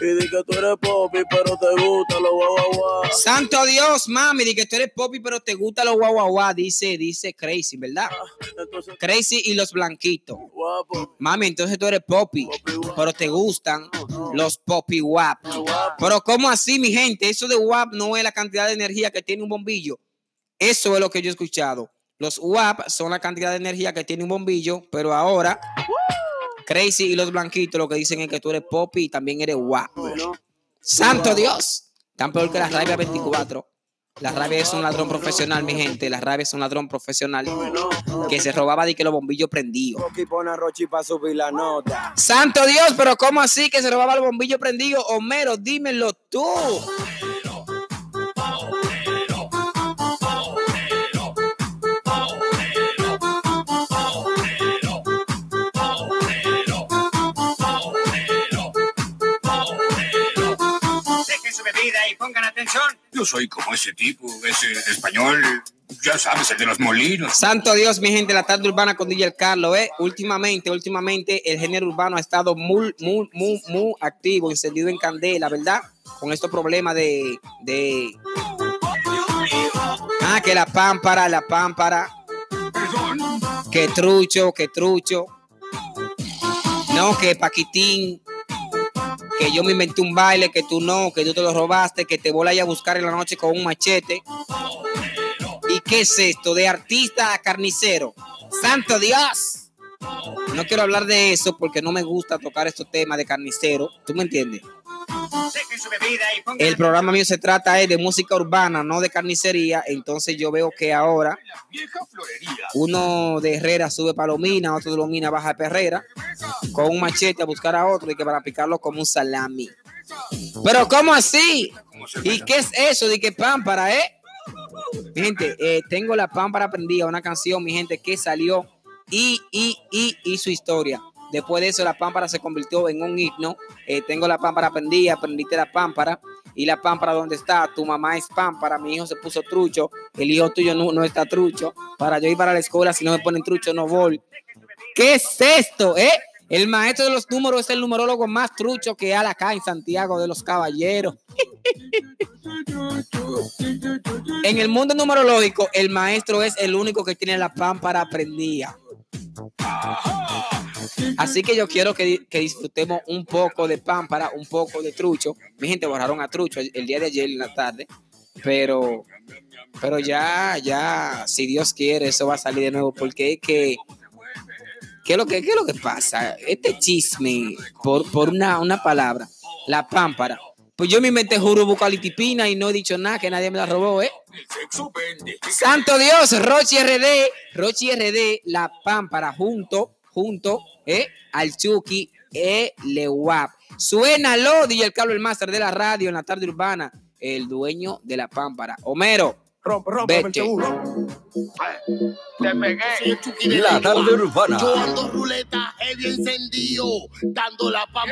Y di que tú eres popi, pero te gusta los. Santo Dios, mami, di que tú eres popi, pero te gusta los guau, dice, dice Crazy, ¿verdad? Entonces, Crazy y los blanquitos. guapo, Mami, entonces tú eres popi, pero te gustan los popi wap. Pero ¿cómo así, mi gente? Eso de wap no es la cantidad de energía que tiene un bombillo. Eso es lo que yo he escuchado. Los WAP son la cantidad de energía que tiene un bombillo, pero ahora Crazy y los blanquitos lo que dicen es que tú eres popi y también eres WAP. ¡Santo Dios! Tan peor que la rabia 24. La rabia es un ladrón profesional, mi gente. La rabia es un ladrón profesional que se robaba de que los bombillos prendidos. ¡Santo Dios! Pero ¿cómo así que se robaba el bombillo prendido? Homero, dímelo tú. Bebida y pongan atención. Yo soy como ese tipo, ese español, ya sabes, el de los molinos. Santo Dios, mi gente, la tarde urbana con DJ Carlos, ¿eh? Últimamente, últimamente, el género urbano ha estado muy, muy, muy, muy activo, encendido en candela, ¿verdad? Con estos problemas de, de... Ah, que la pámpara, la pámpara, que trucho, que trucho. No, que Paquitín, que yo me inventé un baile, que tú no, que tú te lo robaste, que te voy a buscar en la noche con un machete. ¿Y qué es esto? De artista a carnicero. ¡Santo Dios! No quiero hablar de eso porque no me gusta tocar estos temas de carnicero. ¿Tú me entiendes? El programa mío se trata eh, de música urbana, no de carnicería. Entonces yo veo que ahora uno de Herrera sube palomina, otro de Lomina baja Perrera, con un machete a buscar a otro y que para picarlo como un salami. Pero ¿cómo así? ¿Y qué es eso de que pámpara, eh? Gente, eh, tengo la pámpara prendida, una canción, mi gente, que salió y, y, y, y su historia. Después de eso, la pámpara se convirtió en un himno. Eh, tengo la pámpara prendida, prendiste la pámpara. Y la pámpara, ¿dónde está? Tu mamá es pámpara, mi hijo se puso trucho, el hijo tuyo no, no está trucho. Para yo ir para la escuela, si no me ponen trucho, no voy. ¿Qué es esto, eh? El maestro de los números es el numerólogo más trucho que hay acá en Santiago de los Caballeros. En el mundo numerológico, el maestro es el único que tiene la pámpara prendida. Así que yo quiero que, que disfrutemos un poco de pámpara, un poco de trucho. Mi gente borraron a trucho el, el día de ayer en la tarde, pero, pero ya, ya, si Dios quiere, eso va a salir de nuevo, porque ¿qué lo que, qué es lo que pasa? Este chisme, por, por una, una palabra, la pámpara. Pues yo me inventé jurubucalitipina y no he dicho nada, que nadie me la robó, ¿eh? Santo Dios, Rochi RD, Rochi RD, la pámpara, junto, junto, eh, al Chucky, eh, Lewap. Suénalo, DJ el Carlos, el máster de la radio en la tarde urbana, el dueño de la pámpara. Homero, Rompe, rompe, Vete. uno. Te pegué. Soy el Chucky de La tarde urbana. Yo ando ruleta, heavy encendido, dando la pampa